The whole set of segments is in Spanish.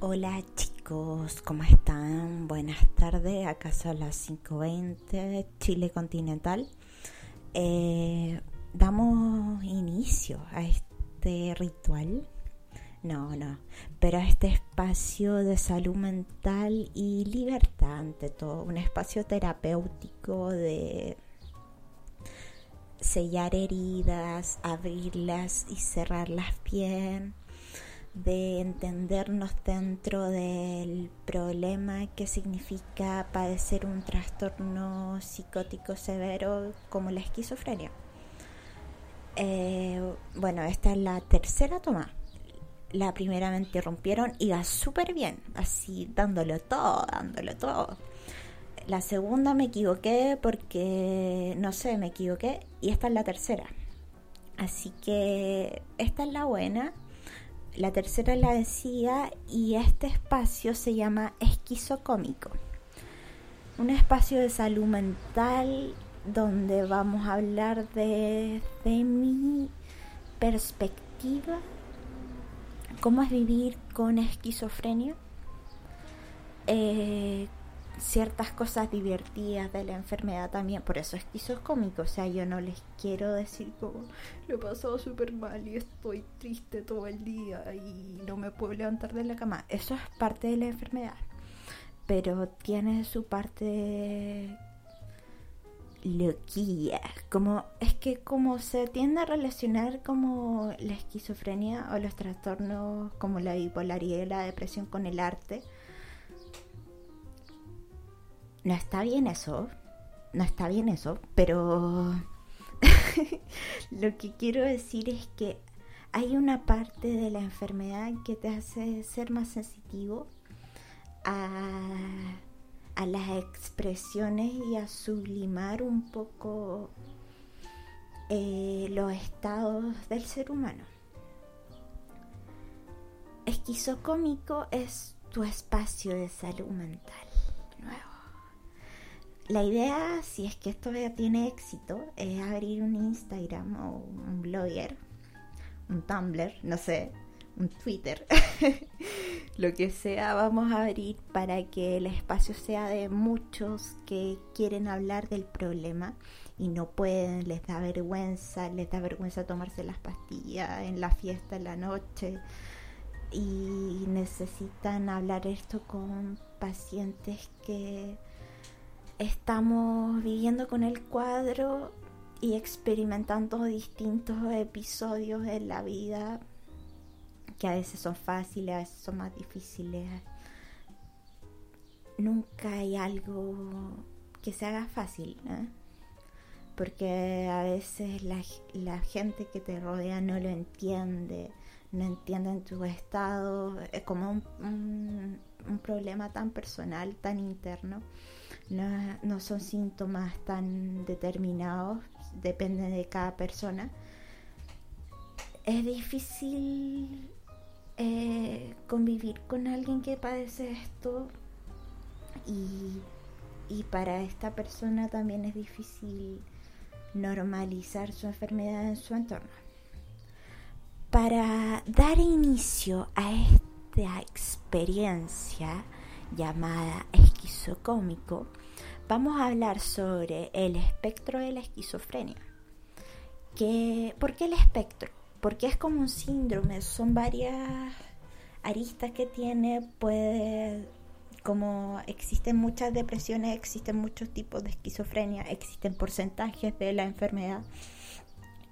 Hola chicos, ¿cómo están? Buenas tardes, acá son las 5.20, Chile continental. Eh, damos inicio a este ritual, no, no, pero a este espacio de salud mental y libertad ante todo, un espacio terapéutico de sellar heridas, abrirlas y cerrarlas bien de entendernos dentro del problema que significa padecer un trastorno psicótico severo como la esquizofrenia. Eh, bueno, esta es la tercera toma. La primera me interrumpieron y va súper bien, así dándolo todo, dándolo todo. La segunda me equivoqué porque, no sé, me equivoqué y esta es la tercera. Así que esta es la buena la tercera la decía y este espacio se llama esquizocómico. Un espacio de salud mental donde vamos a hablar de, de mi perspectiva, cómo es vivir con esquizofrenia, eh, ciertas cosas divertidas de la enfermedad también, por eso es cómico, o sea, yo no les quiero decir como lo he pasado súper mal y estoy triste todo el día y no me puedo levantar de la cama, eso es parte de la enfermedad, pero tiene su parte loquilla, como es que como se tiende a relacionar como la esquizofrenia o los trastornos como la bipolaridad y la depresión con el arte, no está bien eso, no está bien eso, pero lo que quiero decir es que hay una parte de la enfermedad que te hace ser más sensitivo a, a las expresiones y a sublimar un poco eh, los estados del ser humano. Esquizocómico es tu espacio de salud mental la idea, si es que esto tiene éxito, es abrir un Instagram o un blogger, un Tumblr, no sé, un Twitter, lo que sea, vamos a abrir para que el espacio sea de muchos que quieren hablar del problema y no pueden, les da vergüenza, les da vergüenza tomarse las pastillas en la fiesta, en la noche. Y necesitan hablar esto con pacientes que estamos viviendo con el cuadro y experimentando distintos episodios en la vida que a veces son fáciles, a veces son más difíciles. Nunca hay algo que se haga fácil, ¿eh? porque a veces la, gente que te rodea no lo entiende, no entiende tu estado, es como un problema tan personal, tan interno no, son síntomas tan determinados, depende de cada persona. Es difícil eh, convivir con alguien que padece esto y, y para esta persona también es difícil normalizar su enfermedad en su entorno. Para dar inicio a esta experiencia llamada esquizocómico, vamos a hablar sobre el espectro de la esquizofrenia. ¿Por qué el espectro? Porque es como un síndrome, son varias aristas que tiene, puede, como existen muchas depresiones, existen muchos tipos de esquizofrenia, existen porcentajes de la enfermedad.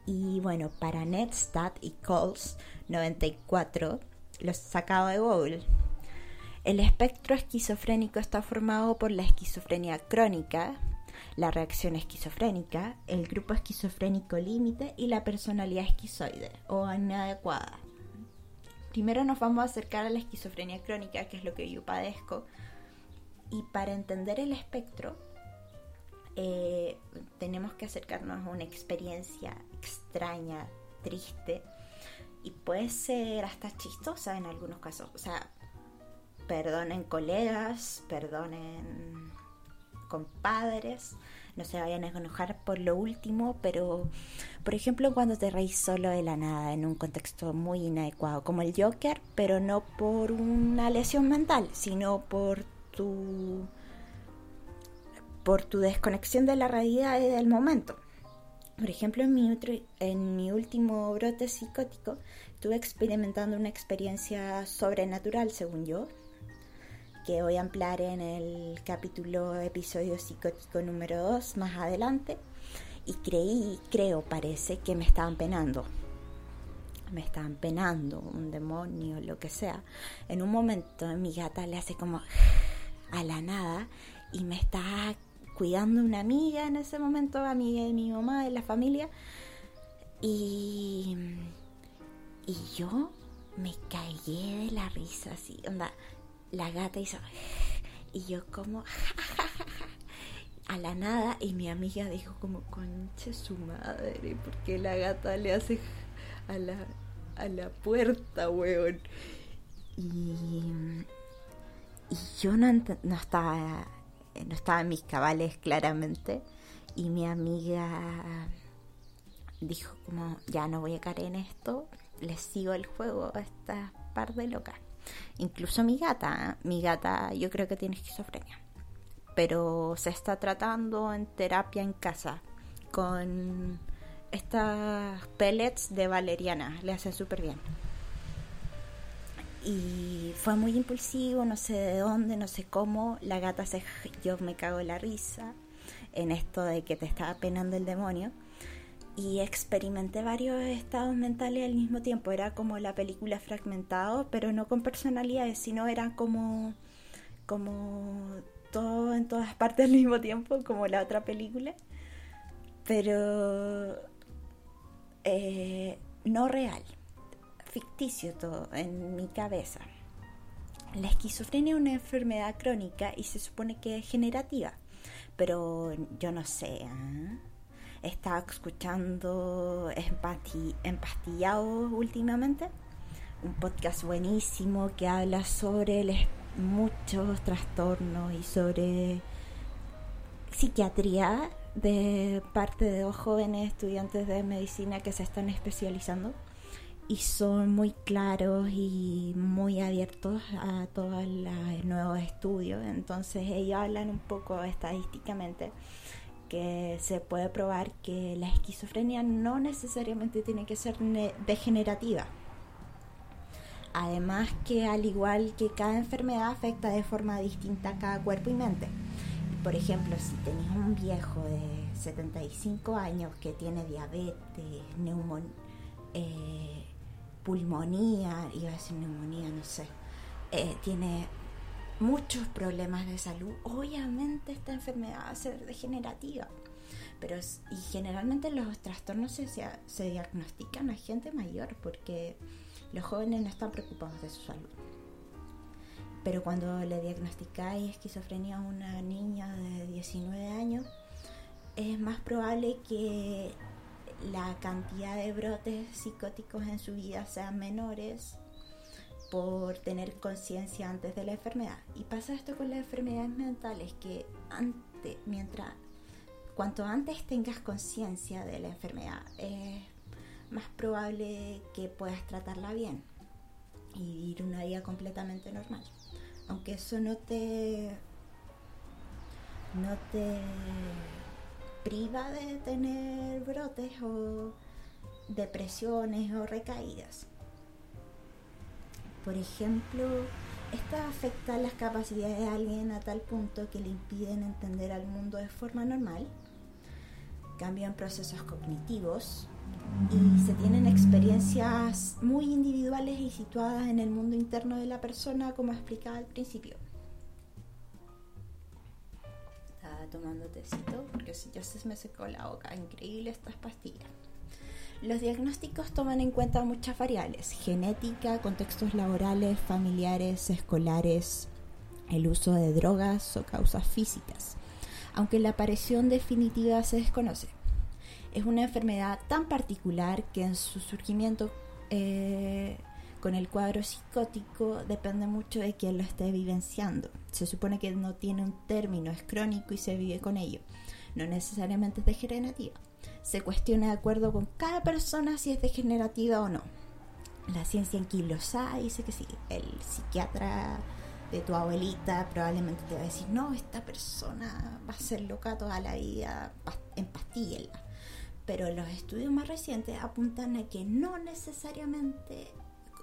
Y bueno, para Netstat y Coles 94, los sacado de Google, el espectro esquizofrénico está formado por la esquizofrenia crónica, la reacción esquizofrénica, el grupo esquizofrénico límite y la personalidad esquizoide o inadecuada. Primero nos vamos a acercar a la esquizofrenia crónica, que es lo que yo padezco, y para entender el espectro eh, tenemos que acercarnos a una experiencia extraña, triste, y puede ser hasta chistosa en algunos casos. Perdonen colegas, perdonen compadres. no se vayan a enojar por lo último, pero por ejemplo cuando te reís solo de la nada en un contexto muy inadecuado, como el Joker, pero no por una lesión mental, sino por tu por tu desconexión de la realidad y del momento. Por ejemplo, en mi, en mi último brote psicótico estuve experimentando una experiencia sobrenatural, según yo, que voy a ampliar en el capítulo episodio psicótico número 2 más adelante. Y creí, creo, parece que me estaban penando. Me estaban penando, un demonio, lo que sea. En un momento mi gata le hace como a la nada y me está cuidando una amiga en ese momento, amiga de mi mamá, de la familia. Y, y yo me caí de la risa, así, onda la gata hizo y yo como a la nada y mi amiga dijo como conche su madre porque la gata le hace a la a la puerta weón y, y yo no, no estaba no estaba en mis cabales claramente. Y mi amiga dijo como ya no voy a caer en esto les sigo el juego a esta par de locas Incluso mi gata, mi gata yo creo que tiene esquizofrenia, pero se está tratando en terapia en casa con estas pellets de valeriana, le hacen súper bien. Y fue muy impulsivo, no sé de dónde, no sé cómo, la gata se... yo me cago en la risa en esto de que te estaba penando el demonio y experimenté varios estados mentales al mismo tiempo. Era como la película fragmentado, pero no con personalidades, sino era como, como todo en todas partes al mismo tiempo, como la otra película. Pero eh, no real, ficticio todo en mi cabeza. La esquizofrenia es una enfermedad crónica y se supone que es generativa, pero yo no sé. ¿eh? Estaba escuchando Empastillado últimamente, un podcast buenísimo que habla sobre muchos trastornos y sobre psiquiatría de parte de dos jóvenes estudiantes de medicina que se están especializando y son muy claros y muy abiertos a todos los nuevos estudios. Entonces ellos hablan un poco estadísticamente que se puede probar que la esquizofrenia no necesariamente tiene que ser degenerativa. Además que al igual que cada enfermedad afecta de forma distinta a cada cuerpo y mente. Por ejemplo, si tenéis un viejo de 75 años que tiene diabetes, neumonía, eh, pulmonía, iba a decir neumonía, no sé, eh, tiene muchos problemas de salud, obviamente esta enfermedad va a ser degenerativa. Pero y generalmente los trastornos se, se diagnostican a gente mayor porque los jóvenes no están preocupados de su salud. Pero cuando le diagnosticáis esquizofrenia a una niña de 19 años, es más probable que la cantidad de brotes psicóticos en su vida sean menores por tener conciencia antes de la enfermedad. Y pasa esto con las enfermedades mentales, que antes, mientras, cuanto antes tengas conciencia de la enfermedad, es más probable que puedas tratarla bien y vivir una vida completamente normal. Aunque eso no te no te priva de tener brotes o depresiones o recaídas. Por ejemplo, esta afecta las capacidades de alguien a tal punto que le impiden entender al mundo de forma normal, cambian procesos cognitivos y se tienen experiencias muy individuales y situadas en el mundo interno de la persona, como explicaba al principio. Estaba tomando tecito porque ya se me secó la boca. Increíble estas pastillas. Los diagnósticos toman en cuenta muchas variables, genética, contextos laborales, familiares, escolares, el uso de drogas o causas físicas, aunque la aparición definitiva se desconoce. Es una enfermedad tan particular que en su surgimiento eh, con el cuadro psicótico depende mucho de quien lo esté vivenciando. Se supone que no tiene un término, es crónico y se vive con ello no necesariamente es degenerativa. Se cuestiona de acuerdo con cada persona si es degenerativa o no. La ciencia anquilosada dice que sí. El psiquiatra de tu abuelita probablemente te va a decir, no, esta persona va a ser loca toda la vida, en pastilla. Pero los estudios más recientes apuntan a que no necesariamente,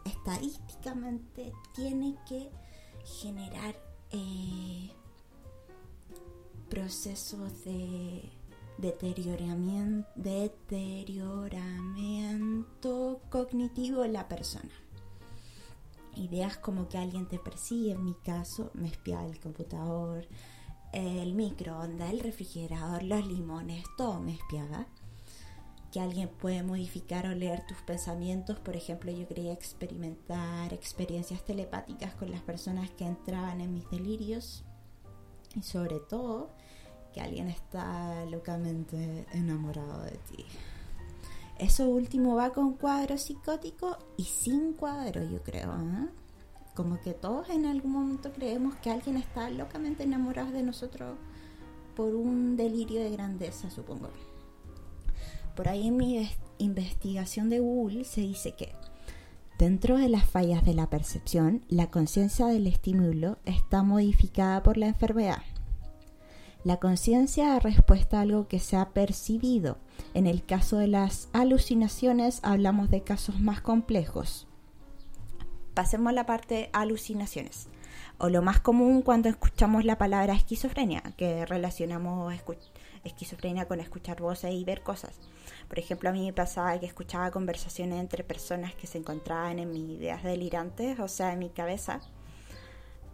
estadísticamente, tiene que generar eh, procesos de deterioramiento, cognitivo en la persona. Ideas como que alguien te persigue, en mi caso, me espía el computador, el microondas, el refrigerador, los limones, todo me espiaba. Que alguien puede modificar o leer tus pensamientos. Por ejemplo, yo quería experimentar experiencias telepáticas con las personas que entraban en mis delirios. Y sobre todo, que alguien está locamente enamorado de ti. Eso último va con cuadro psicótico y sin cuadro, yo creo. ¿eh? Como que todos en algún momento creemos que alguien está locamente enamorado de nosotros por un delirio de grandeza, supongo. Por ahí en mi investigación de Google se dice que dentro de las fallas de la percepción, la conciencia del estímulo está modificada por la enfermedad. La conciencia da respuesta a algo que se ha percibido. En el caso de las alucinaciones hablamos de casos más complejos. Pasemos a la parte alucinaciones, o lo más común cuando escuchamos la palabra esquizofrenia, que relacionamos esquizofrenia con escuchar voces y ver cosas. Por ejemplo, a mí me pasaba que escuchaba conversaciones entre personas que se encontraban en mis ideas delirantes, o sea, en mi cabeza,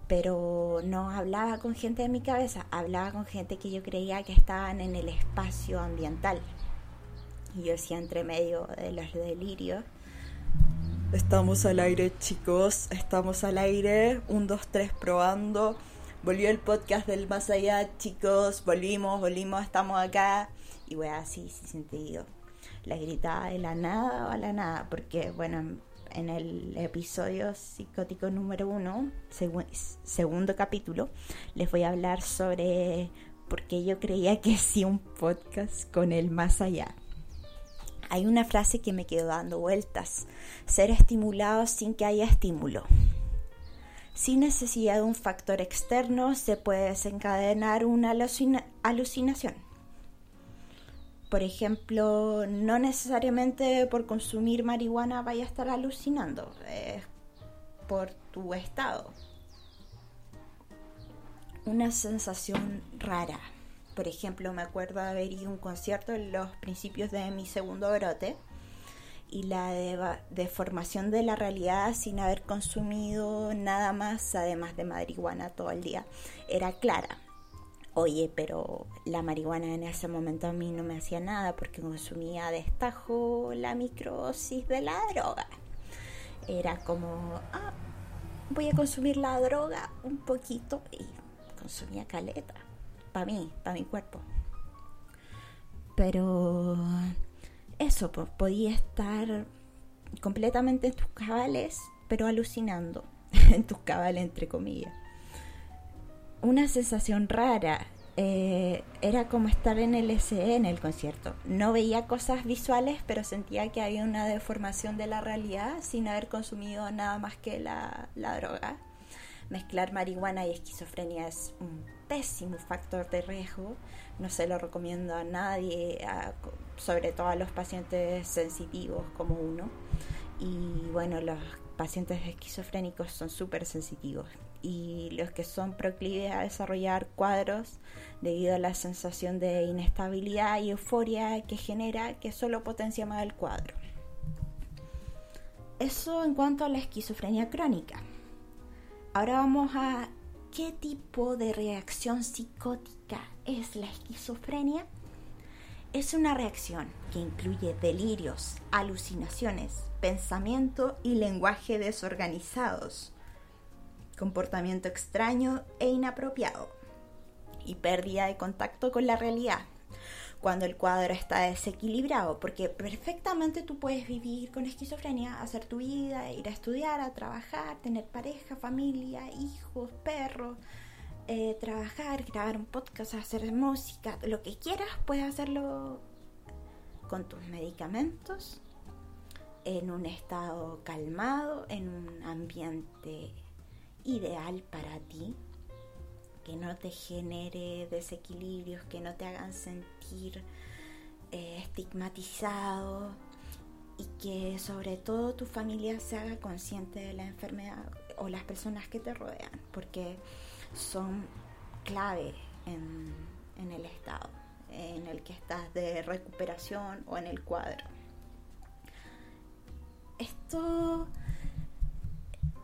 pero no hablaba con gente de mi cabeza, hablaba con gente que yo creía que estaban en el espacio ambiental. Y yo decía entre medio de los delirios. Estamos al aire, chicos, estamos al aire. Un, dos, tres, probando. Volvió el podcast del más allá, chicos. Volvimos, volvimos, estamos acá. Y voy así, sin sentido. La gritaba de la nada o a la nada, porque, bueno, en el episodio psicótico número uno, segundo capítulo, les voy a hablar sobre por qué yo creía que sí un podcast con el más allá. Hay una frase que me quedó dando vueltas, ser estimulado sin que haya estímulo. Sin necesidad de un factor externo se puede desencadenar una alucinación por ejemplo, no necesariamente por consumir marihuana vaya a estar alucinando, es por tu estado. Una sensación rara. Por ejemplo, me acuerdo haber ido a un concierto en los principios de mi segundo brote y la deformación de la realidad sin haber consumido nada más, además de marihuana todo el día, era clara Oye, pero la marihuana en ese momento a mí no me hacía nada porque consumía destajo la microsis de la droga. Era como, ah, voy a consumir la droga un poquito y consumía caleta. Para mí, para mi cuerpo. Pero eso, podía estar completamente en tus cabales, pero alucinando. en tus cabales, entre comillas una sensación rara. Eh, era como estar en el SE en el concierto. No veía cosas visuales, pero sentía que había una deformación de la realidad sin haber consumido nada más que la, droga. Mezclar marihuana y esquizofrenia es un pésimo factor de riesgo. No se lo recomiendo a nadie, sobre todo a los pacientes sensitivos como uno. Y bueno, los pacientes esquizofrénicos son súper sensitivos y los que son proclives a desarrollar cuadros debido a la sensación de inestabilidad y euforia que genera que solo potencia más el cuadro. Eso en cuanto a la esquizofrenia crónica. Ahora vamos a qué tipo de reacción psicótica es la esquizofrenia. Es una reacción que incluye delirios, alucinaciones, pensamiento y lenguaje desorganizados comportamiento extraño e inapropiado y pérdida de contacto con la realidad. Cuando el cuadro está desequilibrado, porque perfectamente tú puedes vivir con esquizofrenia, hacer tu vida, ir a estudiar, a trabajar, tener pareja, familia, hijos, perros, eh, trabajar, grabar un podcast, hacer música, lo que quieras, puedes hacerlo con tus medicamentos, en un estado calmado, en un ambiente ideal para ti, que no te genere desequilibrios, que no te hagan sentir eh, estigmatizado y que sobre todo tu familia se haga consciente de la enfermedad o las personas que te rodean, porque son clave en, en el estado en el que estás de recuperación o en el cuadro. Esto,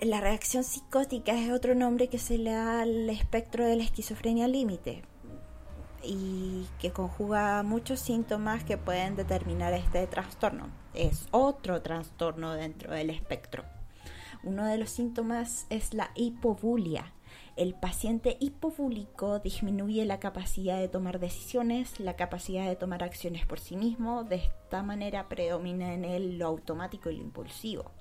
la reacción psicótica es otro nombre que se le da al espectro de la esquizofrenia límite y que conjuga muchos síntomas que pueden determinar este trastorno. Es otro trastorno dentro del espectro. Uno de los síntomas es la hipobulia. El paciente hipofúlico disminuye la capacidad de tomar decisiones, la capacidad de tomar acciones por sí mismo. De esta manera predomina en él lo automático y lo impulsivo.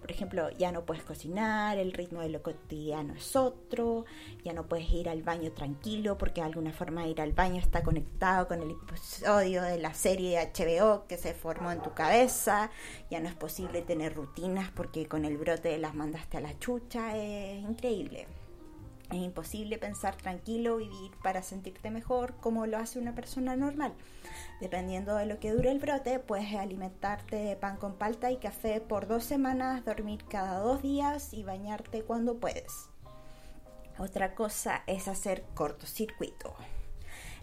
Por ejemplo, ya no puedes cocinar, el ritmo de lo cotidiano es otro, ya no puedes ir al baño tranquilo porque de alguna forma ir al baño está conectado con el episodio de la serie HBO que se formó en tu cabeza, ya no es posible tener rutinas porque con el brote las mandaste a la chucha, es increíble. Es imposible pensar tranquilo, vivir para sentirte mejor como lo hace una persona normal. Dependiendo de lo que dure el brote, puedes alimentarte de pan con palta y café por dos semanas, dormir cada dos días y bañarte cuando puedes. Otra cosa es hacer cortocircuito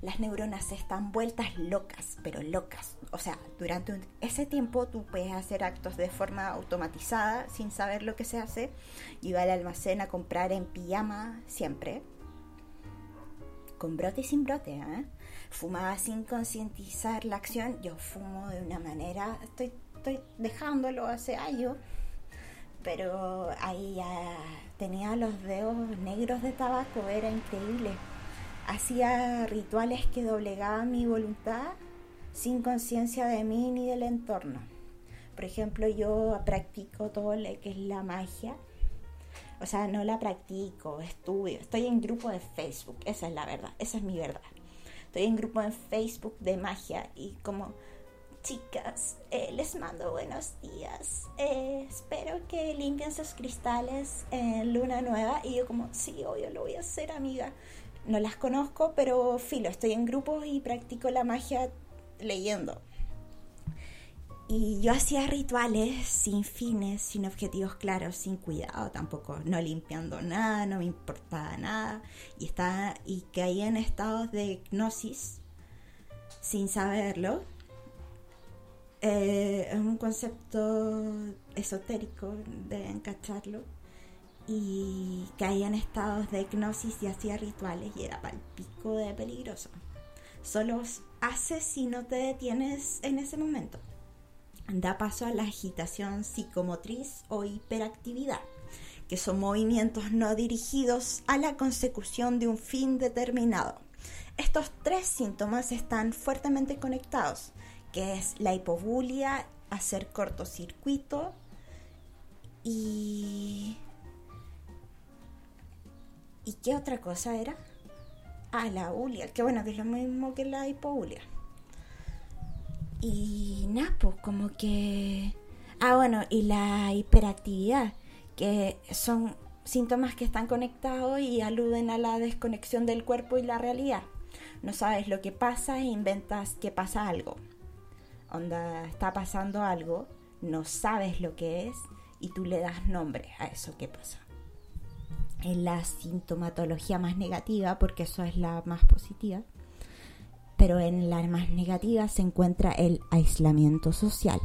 las neuronas están vueltas locas, pero locas. O sea, durante ese tiempo tú puedes hacer actos de forma automatizada sin saber lo que se hace. Iba al almacén a comprar en pijama siempre. Con brote y sin brote, ¿eh? Fumaba sin concientizar la acción. Yo fumo de una manera, estoy, estoy dejándolo hace años pero ahí tenía los dedos negros de tabaco, era increíble hacía rituales que doblegaban mi voluntad sin conciencia de mí ni del entorno. Por ejemplo, yo practico todo lo que es la magia. O sea, no la practico, estudio. Estoy en grupo de Facebook, esa es la verdad, esa es mi verdad. Estoy en grupo de Facebook de magia y como chicas, eh, les mando buenos días. Eh, espero que limpien sus cristales en luna nueva. Y yo como, sí, obvio, lo voy a hacer, amiga no las conozco, pero filo, estoy en grupos y practico la magia leyendo. Y yo hacía rituales sin fines, sin objetivos claros, sin cuidado tampoco, no limpiando nada, no me importaba nada. Y, estaba, y caía en estados de hipnosis sin saberlo. Eh, es un concepto esotérico, de encacharlo y caía en estados de hipnosis y hacía rituales y era pico de peligroso. Solo hace si no te detienes en ese momento. Da paso a la agitación psicomotriz o hiperactividad, que son movimientos no dirigidos a la consecución de un fin determinado. Estos tres síntomas están fuertemente conectados, que es la hipobulia, hacer cortocircuito y qué otra cosa era? Ah, la ulia, que bueno, que es lo mismo que la hipoulia. Y nada, pues como que... Ah, bueno, y la hiperactividad, que son síntomas que están conectados y aluden a la desconexión del cuerpo y la realidad. No sabes lo que pasa e inventas que pasa algo. Onda, está pasando algo, no sabes lo que es y tú le das nombre a eso que pasa en la sintomatología más negativa, porque eso es la más positiva, pero en la más negativa se encuentra el aislamiento social.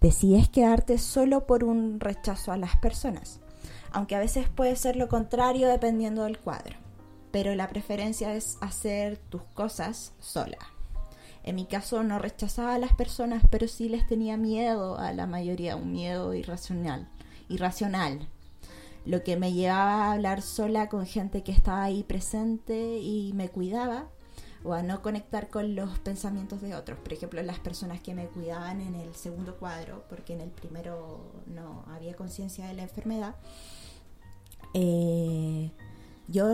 Decides quedarte solo por un rechazo a las personas, aunque a veces puede ser lo contrario dependiendo del cuadro, pero la preferencia es hacer tus cosas sola. En mi caso no rechazaba a las personas, pero sí les tenía miedo a la mayoría, un miedo irracional, irracional lo que me llevaba a hablar sola con gente que estaba ahí presente y me cuidaba o a no conectar con los pensamientos de otros. Por ejemplo, las personas que me cuidaban en el segundo cuadro, porque en el primero no había conciencia de la enfermedad, eh, yo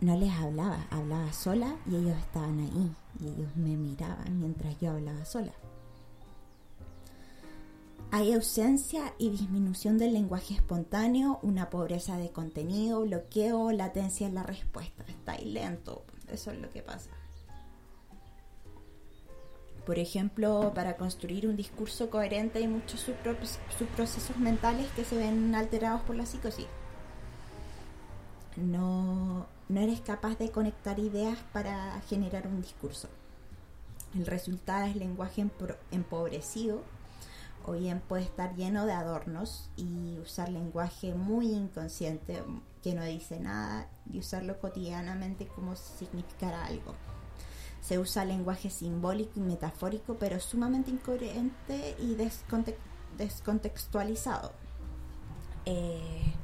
no les hablaba, hablaba sola y ellos estaban ahí y ellos me miraban mientras yo hablaba sola. Hay ausencia y disminución del lenguaje espontáneo, una pobreza de contenido, bloqueo, latencia en la respuesta. Está lento, eso es lo que pasa. Por ejemplo, para construir un discurso coherente hay muchos subprocesos mentales que se ven alterados por la psicosis. No, no eres capaz de conectar ideas para generar un discurso. El resultado es lenguaje empobrecido o bien puede estar lleno de adornos y usar lenguaje muy inconsciente que no dice nada y usarlo cotidianamente como si significara algo. Se usa lenguaje simbólico y metafórico, pero sumamente incoherente y descontextualizado. Eh,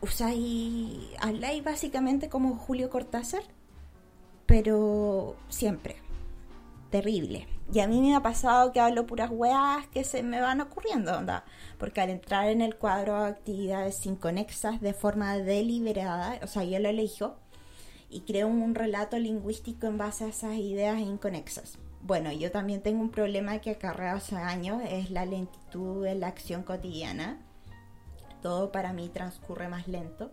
usáis, habláis básicamente como Julio Cortázar, pero siempre. Terrible. Y a mí me ha pasado que hablo puras weas que se me van ocurriendo, onda. Porque al entrar en el cuadro de actividades inconexas de forma deliberada, o sea, yo lo elijo y creo un relato lingüístico en base a esas ideas inconexas. Bueno, yo también tengo un problema que acarrea hace años, es la lentitud de la acción cotidiana todo para mí transcurre más lento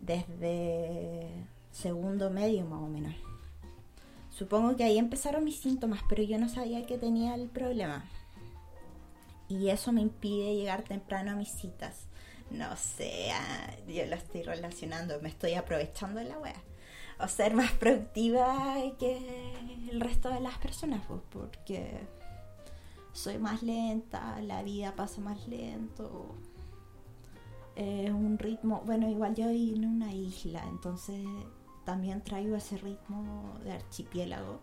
desde segundo medio más o menos. Supongo que ahí empezaron mis síntomas, pero yo no sabía que tenía el problema. Y eso me impide llegar temprano a mis citas. No sé, ah, yo lo estoy relacionando, me estoy aprovechando de la wea. O ser más productiva que el resto de las personas, pues, porque soy más lenta, la vida pasa más lento es un ritmo, bueno, igual yo vivo en una isla, entonces también traigo ese ritmo de archipiélago,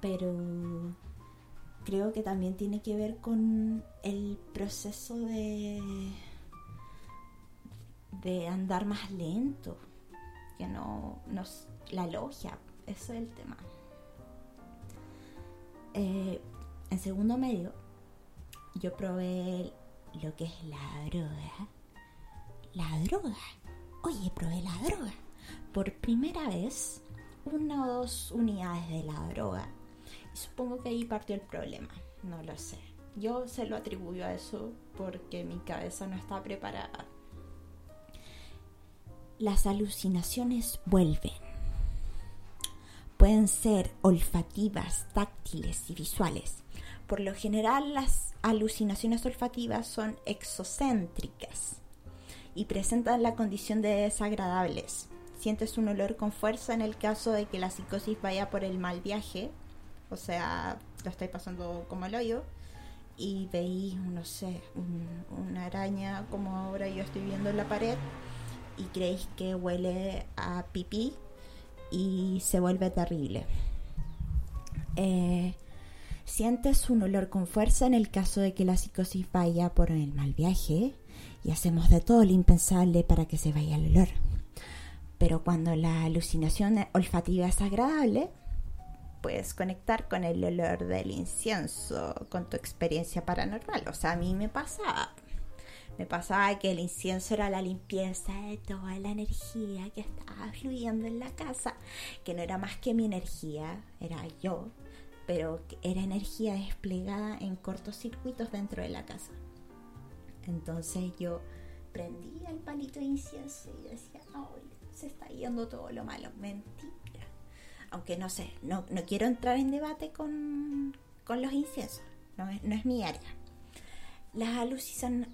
pero creo que también tiene que ver con el proceso de de andar más lento, que no, nos la logia, eso es el tema. Eh, en segundo medio, yo probé lo que es la droga. La droga. Oye, probé la droga. Por primera vez, una o dos unidades de la droga. Y supongo que ahí partió el problema. No lo sé. Yo se lo atribuyo a eso porque mi cabeza no está preparada. Las alucinaciones vuelven. Pueden ser olfativas, táctiles y visuales. Por lo general las alucinaciones olfativas son exocéntricas y presentan la condición de desagradables. Sientes un olor con fuerza en el caso de que la psicosis vaya por el mal viaje, o sea, lo estáis pasando como el hoyo, y veis, no sé, una araña como ahora yo estoy viendo en la pared, y creéis que huele a pipí y se vuelve terrible. Eh, Sientes un olor con fuerza en el caso de que la psicosis vaya por el mal viaje y hacemos de todo lo impensable para que se vaya el olor. Pero cuando la alucinación olfativa es agradable, puedes conectar con el olor del incienso, con tu experiencia paranormal. O sea, a mí me pasaba. Me pasaba que el incienso era la limpieza de toda la energía que estaba fluyendo en la casa, que no era más que mi energía, era yo pero era energía desplegada en cortocircuitos dentro de la casa. Entonces yo prendía el palito de incienso y decía, se está yendo todo lo malo. Mentira. Aunque no sé, no, quiero entrar en debate con, los inciensos, no es, no es mi área. Las alucinaciones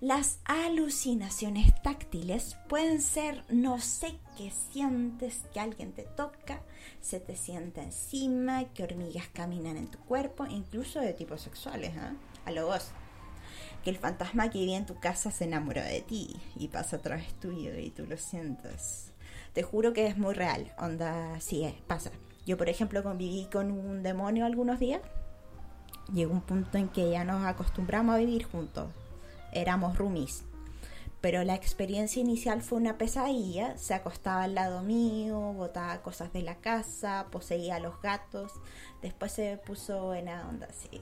las alucinaciones táctiles pueden ser no sé qué sientes que alguien te toca, se te sienta encima, que hormigas caminan en tu cuerpo, incluso de tipos sexuales, ¿eh? a lo vos. Que el fantasma que vive en tu casa se enamoró de ti y pasa a través tuyo y tú lo sientes. Te juro que es muy real, onda, sí, eh, pasa. Yo, por ejemplo, conviví con un demonio algunos días. Llegó un punto en que ya nos acostumbramos a vivir juntos éramos roomies. Pero la experiencia inicial fue una pesadilla. Se acostaba al lado mío, botaba cosas de la casa, poseía los gatos. Después se puso buena onda, sí.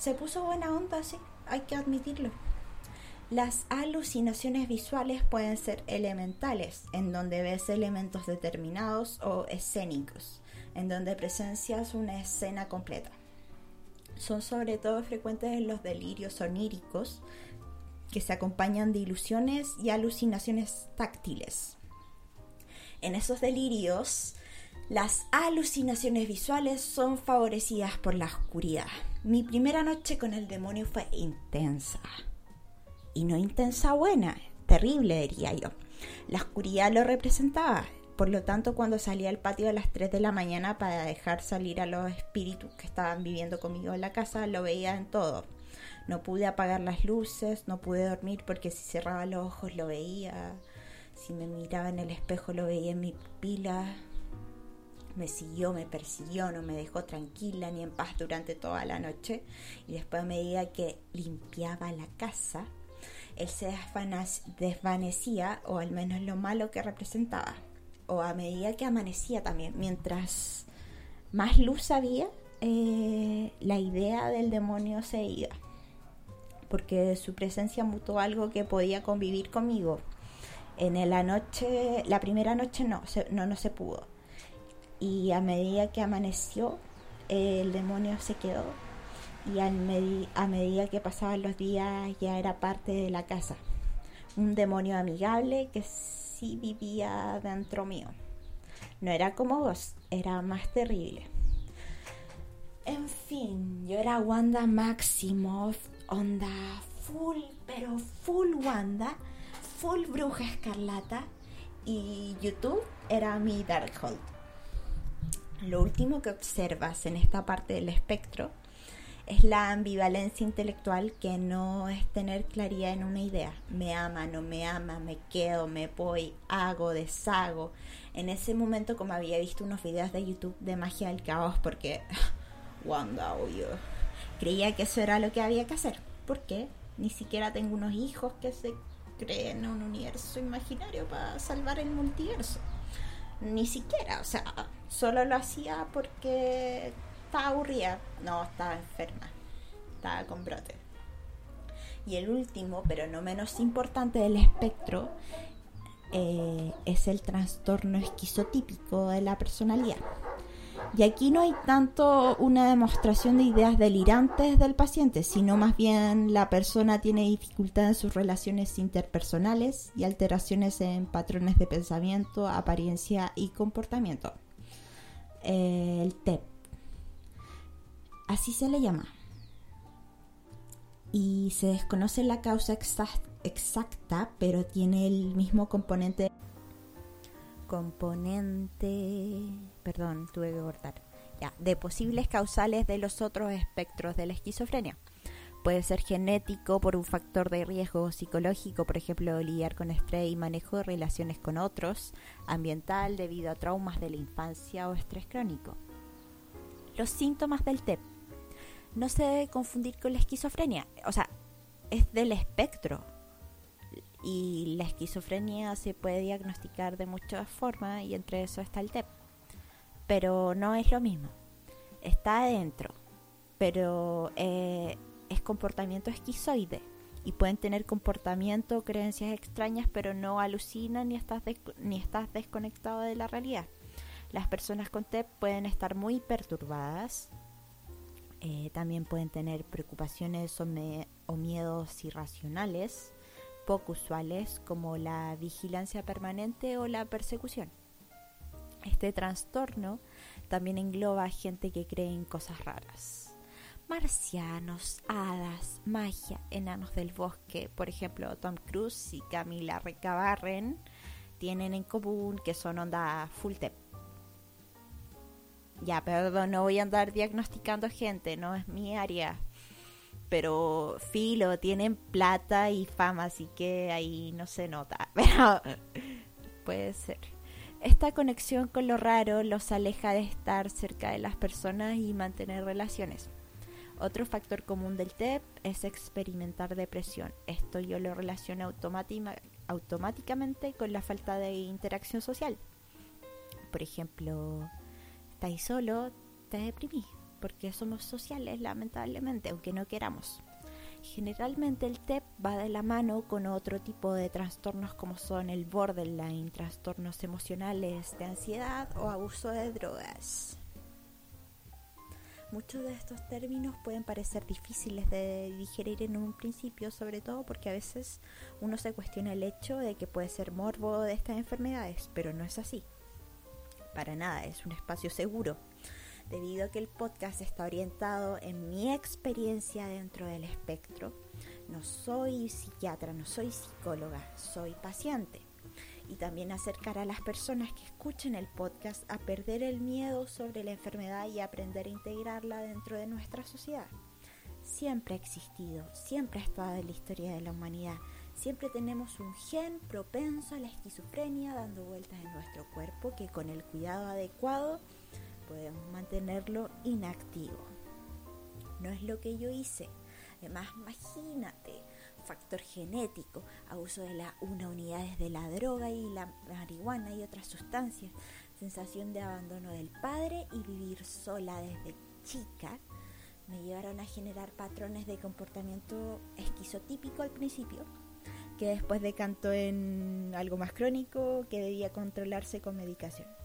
Se puso buena onda, sí, hay que admitirlo. Las alucinaciones visuales pueden ser elementales, en donde ves elementos determinados, o escénicos, en donde presencias una escena completa. Son sobre todo frecuentes en los delirios oníricos, que se acompañan de ilusiones y alucinaciones táctiles. En esos delirios, las alucinaciones visuales son favorecidas por la oscuridad. Mi primera noche con el demonio fue intensa. Y no intensa buena, terrible diría yo. La oscuridad lo representaba. Por lo tanto, cuando salí al patio a las 3 de la mañana para dejar salir a los espíritus que estaban viviendo conmigo en la casa, lo veía en todo. No pude apagar las luces, no pude dormir porque si cerraba los ojos lo veía. Si me miraba en el espejo lo veía en mi pupila me siguió, me persiguió, no me dejó tranquila ni en paz durante toda la noche. Y después a medida que limpiaba la casa, él se desvanecía, o al menos lo malo que representaba. O a medida que amanecía también, mientras más luz había, eh, la idea del demonio se iba. Porque su presencia mutó algo que podía convivir conmigo. En la noche, la primera noche no, no, no se pudo y a medida que amaneció el demonio se quedó y a medida que pasaban los días ya era parte de la casa. Un demonio amigable que sí vivía dentro mío. No era como vos, era más terrible. En fin, yo era Wanda Maximoff, onda full, pero full Wanda, full bruja escarlata y YouTube era mi Darkhold. Lo último que observas en esta parte del espectro es la ambivalencia intelectual que no es tener claridad en una idea. Me ama, no me ama, me quedo, me voy, hago, deshago. En ese momento, como había visto unos videos de YouTube de magia del caos, porque Wanda, yo creía que eso era lo que había que hacer. Porque ni siquiera tengo unos hijos que se creen en un universo imaginario para salvar el multiverso. Ni siquiera, o sea, Solo lo hacía porque estaba aburrida. No, estaba enferma. Estaba con brote. Y el último, pero no menos importante del espectro, eh, es el trastorno esquizotípico de la personalidad. Y aquí no hay tanto una demostración de ideas delirantes del paciente, sino más bien la persona tiene dificultad en sus relaciones interpersonales y alteraciones en patrones de pensamiento, apariencia y comportamiento. Eh, el TEP. Así se le llama. Y se desconoce la causa exacta, pero tiene el mismo componente. Componente. Perdón, tuve que cortar. Ya, de posibles causales de los otros espectros de la esquizofrenia. Puede ser genético por un factor de riesgo psicológico, por ejemplo, lidiar con estrés y manejo de relaciones con otros, ambiental debido a traumas de la infancia o estrés crónico. Los síntomas del TEP. No se debe confundir con la esquizofrenia, o sea, es del espectro. Y la esquizofrenia se puede diagnosticar de muchas formas y entre eso está el TEP. Pero no es lo mismo. Está adentro, pero eh, es comportamiento esquizoide y pueden tener comportamiento creencias extrañas, pero no alucinan ni estás, ni estás desconectado de la realidad. Las personas con TEP pueden estar muy perturbadas, eh, también pueden tener preocupaciones o miedos irracionales, poco usuales, como la vigilancia permanente o la persecución. Este trastorno también engloba a gente que cree en cosas raras marcianos, hadas, magia, enanos del bosque. Por ejemplo, Tom Cruise y Camila Recabarren tienen en común que son onda full tep. Ya, perdón, no voy a andar diagnosticando gente, no es mi área. Pero filo, tienen plata y fama, así que ahí no se nota. Pero puede ser. Esta conexión con lo raro los aleja de estar cerca de las personas y mantener relaciones. Otro factor común del TEP es experimentar depresión. Esto yo lo relaciono automáticamente con la falta de interacción social. Por ejemplo, estáis solo, te deprimís, porque somos sociales lamentablemente, aunque no queramos. Generalmente el TEP va de la mano con otro tipo de trastornos como son el borderline, trastornos emocionales de ansiedad o abuso de drogas. Muchos de estos términos pueden parecer difíciles de digerir en un principio, sobre todo porque a veces uno se cuestiona el hecho de que puede ser morbo de estas enfermedades, pero no es así. Para nada, es un espacio seguro, debido a que el podcast está orientado en mi experiencia dentro del espectro. No soy psiquiatra, no soy psicóloga, soy paciente y también acercar a las personas que escuchen el podcast a perder el miedo sobre la enfermedad y aprender a integrarla dentro de nuestra sociedad. Siempre ha existido, siempre ha estado en la historia de la humanidad. Siempre tenemos un gen propenso a la esquizofrenia dando vueltas en nuestro cuerpo que con el cuidado adecuado podemos mantenerlo inactivo. No es lo que yo hice. Además, imagínate, factor genético, abuso de la una unidades de la droga y la marihuana y otras sustancias, sensación de abandono del padre y vivir sola desde chica, me llevaron a generar patrones de comportamiento esquizotípico al principio, que después decantó en algo más crónico que debía controlarse con medicación.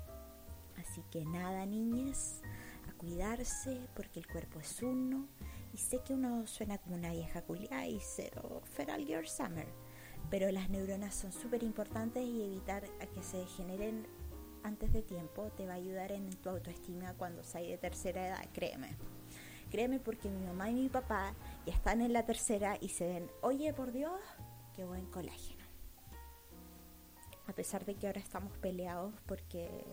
Que nada, niñas, a cuidarse porque el cuerpo es uno y sé que uno suena como una vieja culia y cero Feral Girl Summer, pero las neuronas son súper importantes y evitar que se degeneren antes de tiempo te va a ayudar en tu autoestima cuando seas de tercera edad, créeme. Créeme porque mi mamá y mi papá ya están en la tercera y se ven, oye por Dios, qué buen colágeno. A pesar de que ahora estamos peleados porque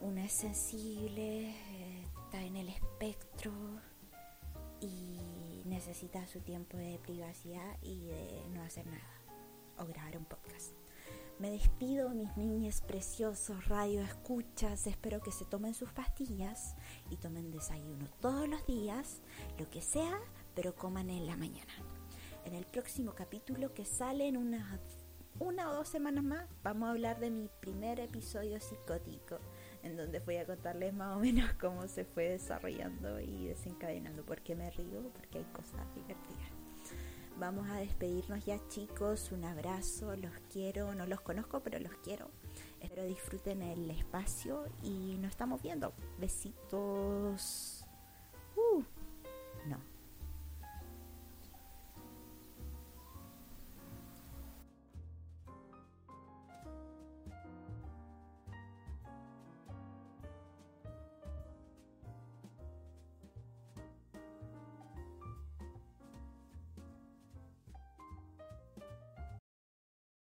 uno es sensible, está en el espectro, y necesita su tiempo de privacidad y de no hacer nada o grabar un podcast. Me despido, mis niños preciosos, radio escuchas. Espero que se tomen sus pastillas y tomen desayuno todos los días, lo que sea, pero coman en la mañana. En el próximo capítulo que sale en una, una o dos semanas más, vamos a hablar de mi primer episodio psicótico en donde voy a contarles más o menos cómo se fue desarrollando y desencadenando. ¿Por qué me río? Porque hay cosas divertidas. Vamos a despedirnos ya chicos, un abrazo, los quiero, no los conozco pero los quiero. Espero disfruten el espacio y nos estamos viendo. Besitos. Uh, no.